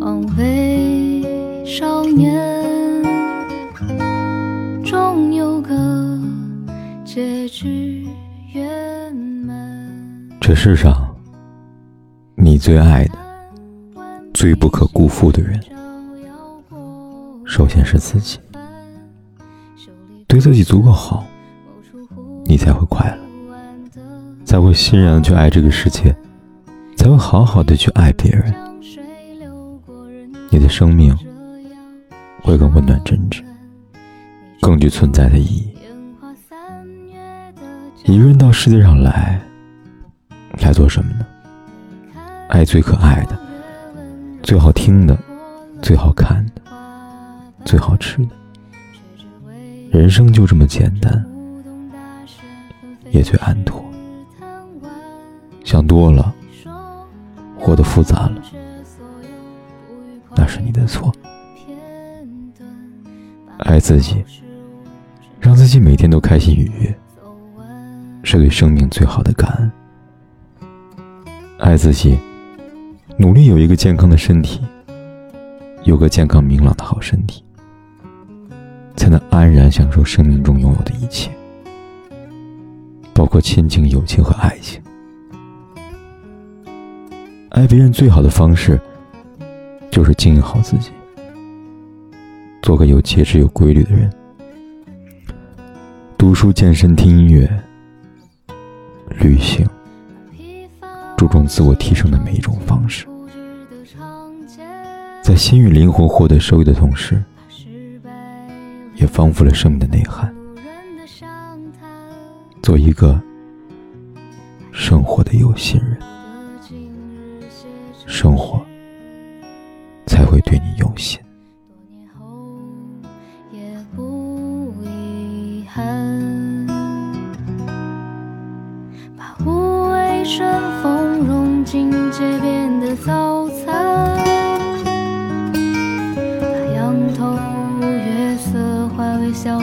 枉费少年，终有个结局圆满。这世上，你最爱的、最不可辜负的人，首先是自己。对自己足够好，你才会快乐，才会欣然去爱这个世界，才会好好的去爱别人。你的生命会更温暖真挚，更具存在的意义。一个人到世界上来，来做什么呢？爱最可爱的、最好听的、最好看的、最好吃的。人生就这么简单，也最安妥。想多了，活得复杂了。那是你的错。爱自己，让自己每天都开心愉悦，是对生命最好的感恩。爱自己，努力有一个健康的身体，有个健康明朗的好身体，才能安然享受生命中拥有的一切，包括亲情、友情和爱情。爱别人最好的方式。就是经营好自己，做个有节制、有规律的人。读书、健身、听音乐、旅行，注重自我提升的每一种方式，在心与灵魂获得收益的同时，也丰富了生命的内涵。做一个生活的有心人，生活。才会对你用心。多年后也不遗憾，把无味春风融进街边的早餐，把仰头月色化为潇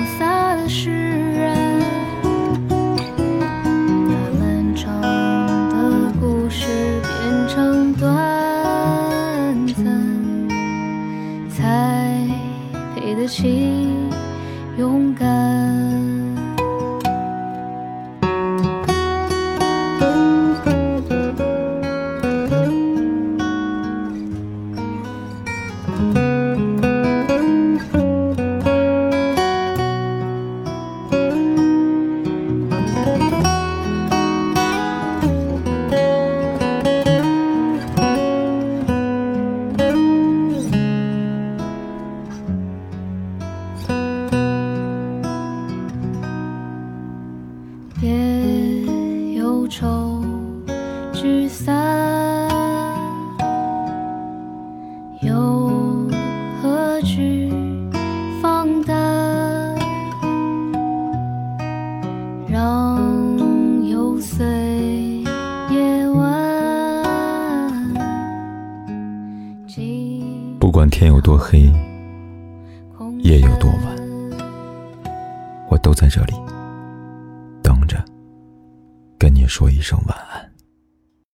散，又何惧放胆？让游随夜晚。不管天有多黑，夜有多晚，我都在这里等着。跟你说一声晚安。